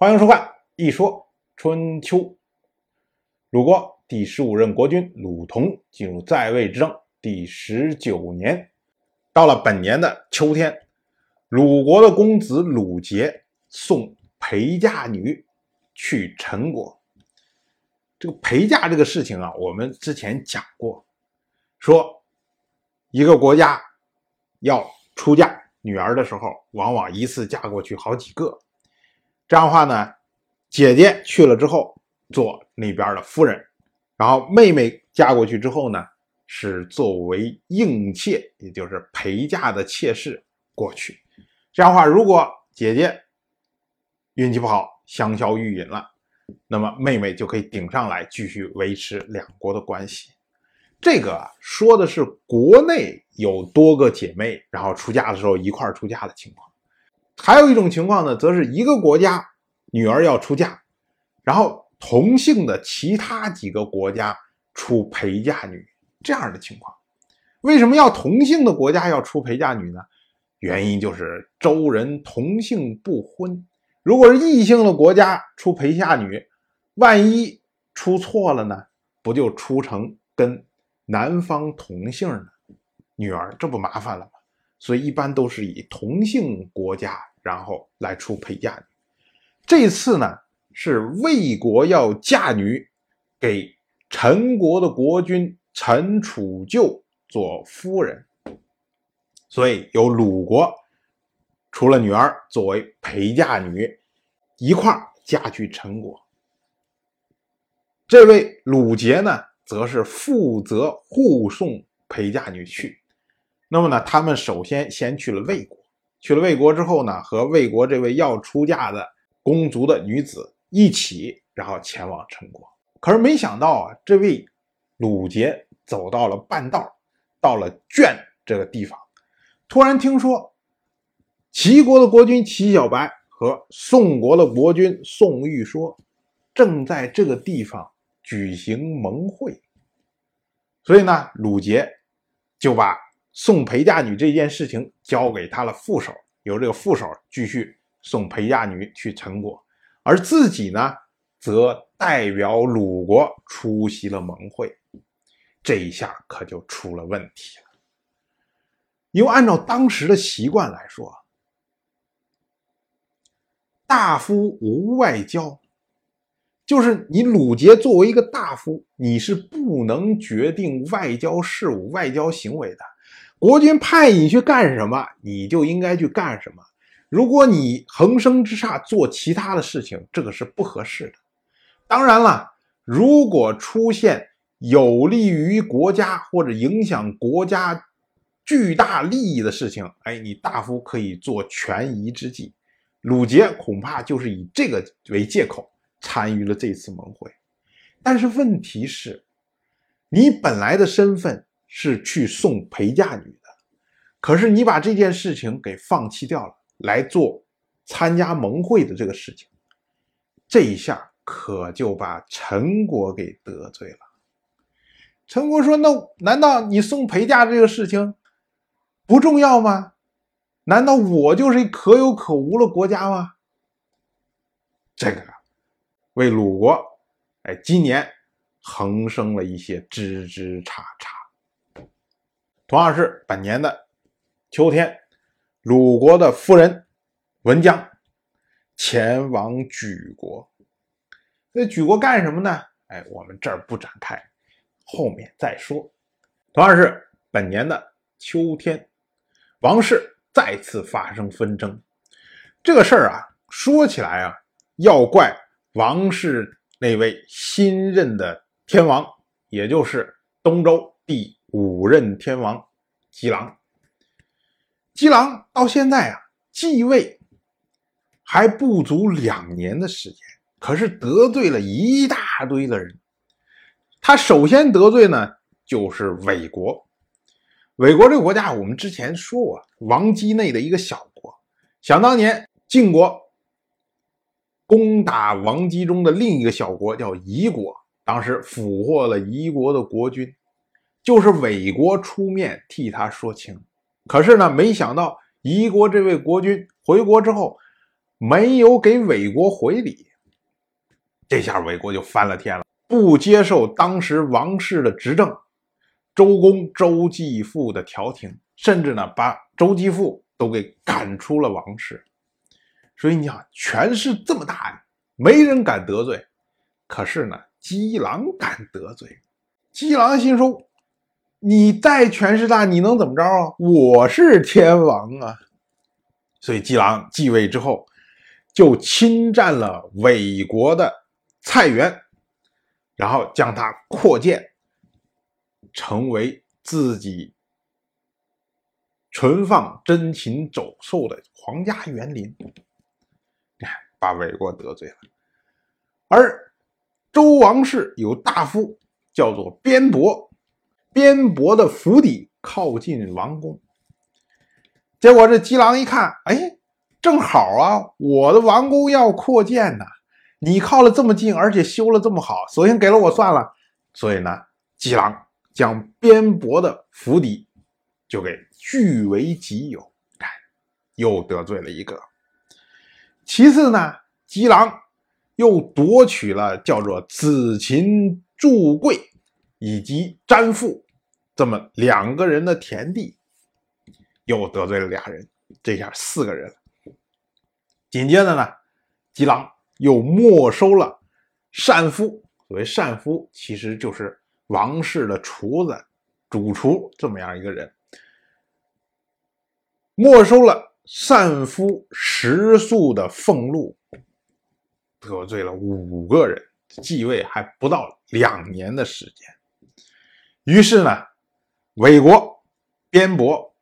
欢迎收看《一说春秋》。鲁国第十五任国君鲁同进入在位之政第十九年，到了本年的秋天，鲁国的公子鲁杰送陪嫁女去陈国。这个陪嫁这个事情啊，我们之前讲过，说一个国家要出嫁女儿的时候，往往一次嫁过去好几个。这样的话呢，姐姐去了之后做那边的夫人，然后妹妹嫁过去之后呢，是作为应妾，也就是陪嫁的妾室过去。这样的话，如果姐姐运气不好，香消玉殒了，那么妹妹就可以顶上来，继续维持两国的关系。这个说的是国内有多个姐妹，然后出嫁的时候一块出嫁的情况。还有一种情况呢，则是一个国家女儿要出嫁，然后同姓的其他几个国家出陪嫁女这样的情况。为什么要同姓的国家要出陪嫁女呢？原因就是周人同姓不婚。如果是异姓的国家出陪嫁女，万一出错了呢，不就出成跟男方同姓的女儿，这不麻烦了吗？所以一般都是以同姓国家。然后来出陪嫁女，这次呢是魏国要嫁女给陈国的国君陈楚旧做夫人，所以由鲁国出了女儿作为陪嫁女，一块儿嫁去陈国。这位鲁杰呢，则是负责护送陪嫁女去。那么呢，他们首先先去了魏国。去了魏国之后呢，和魏国这位要出嫁的公族的女子一起，然后前往陈国。可是没想到啊，这位鲁杰走到了半道，到了卷这个地方，突然听说齐国的国君齐小白和宋国的国君宋玉说正在这个地方举行盟会，所以呢，鲁杰就把。送陪嫁女这件事情交给他的副手，由这个副手继续送陪嫁女去陈国，而自己呢，则代表鲁国出席了盟会。这一下可就出了问题了，因为按照当时的习惯来说，大夫无外交，就是你鲁杰作为一个大夫，你是不能决定外交事务、外交行为的。国君派你去干什么，你就应该去干什么。如果你横生枝杈做其他的事情，这个是不合适的。当然了，如果出现有利于国家或者影响国家巨大利益的事情，哎，你大夫可以做权宜之计。鲁杰恐怕就是以这个为借口参与了这次盟会。但是问题是，你本来的身份。是去送陪嫁女的，可是你把这件事情给放弃掉了，来做参加盟会的这个事情，这一下可就把陈国给得罪了。陈国说：“那难道你送陪嫁这个事情不重要吗？难道我就是可有可无的国家吗？”这个为鲁国，哎，今年横生了一些枝枝杈杈。同样是本年的秋天，鲁国的夫人文姜前往莒国。那莒国干什么呢？哎，我们这儿不展开，后面再说。同样是本年的秋天，王室再次发生纷争。这个事儿啊，说起来啊，要怪王室那位新任的天王，也就是东周第。五任天王姬狼，姬狼到现在啊继位还不足两年的时间，可是得罪了一大堆的人。他首先得罪呢就是韦国，韦国这个国家我们之前说过，王姬内的一个小国。想当年晋国攻打王姬中的另一个小国叫夷国，当时俘获了夷国的国君。就是韦国出面替他说情，可是呢，没想到夷国这位国君回国之后，没有给韦国回礼。这下韦国就翻了天了，不接受当时王室的执政，周公周继父的调停，甚至呢把周继父都给赶出了王室。所以你想，权势这么大，没人敢得罪。可是呢，姬狼敢得罪。姬狼心说：“你再权势大，你能怎么着啊？我是天王啊！”所以姬狼继位之后，就侵占了魏国的菜园，然后将它扩建，成为自己存放珍禽走兽的皇家园林。把韦国得罪了，而周王室有大夫叫做边伯，边伯的府邸靠近王宫。结果这姬狼一看，哎，正好啊，我的王宫要扩建呢，你靠了这么近，而且修了这么好，索性给了我算了。所以呢，姬狼将边伯的府邸就给据为己有，看，又得罪了一个。其次呢，姬狼又夺取了叫做子禽祝贵以及詹父这么两个人的田地，又得罪了俩人，这下四个人。紧接着呢，姬狼又没收了善夫，所谓善夫其实就是王室的厨子、主厨这么样一个人，没收了。善夫食宿的俸禄，得罪了五个人，继位还不到两年的时间。于是呢，韦国、边伯、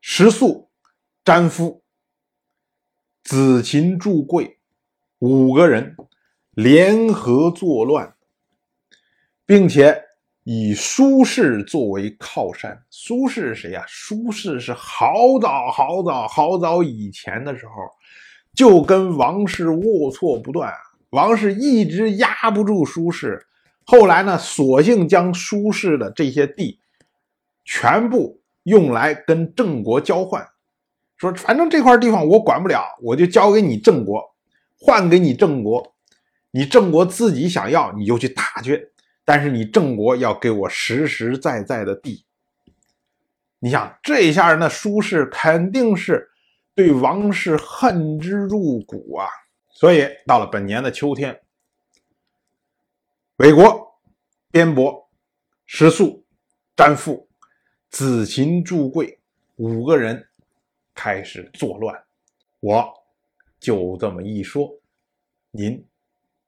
石宿、詹夫、子禽、祝贵五个人联合作乱，并且。以苏轼作为靠山，苏轼是谁呀？苏轼是好早好早好早以前的时候，就跟王室龌龊不断，王室一直压不住苏轼，后来呢，索性将苏轼的这些地全部用来跟郑国交换，说反正这块地方我管不了，我就交给你郑国，换给你郑国，你郑国自己想要你就去打去。但是你郑国要给我实实在在的地，你想这一下，那苏轼肯定是对王室恨之入骨啊！所以到了本年的秋天，魏国、边伯、石宿、詹父、子禽、祝贵五个人开始作乱，我就这么一说，您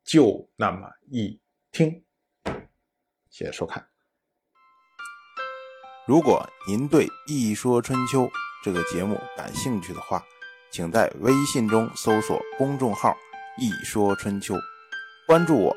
就那么一听。谢谢收看。如果您对《一说春秋》这个节目感兴趣的话，请在微信中搜索公众号“一说春秋”，关注我。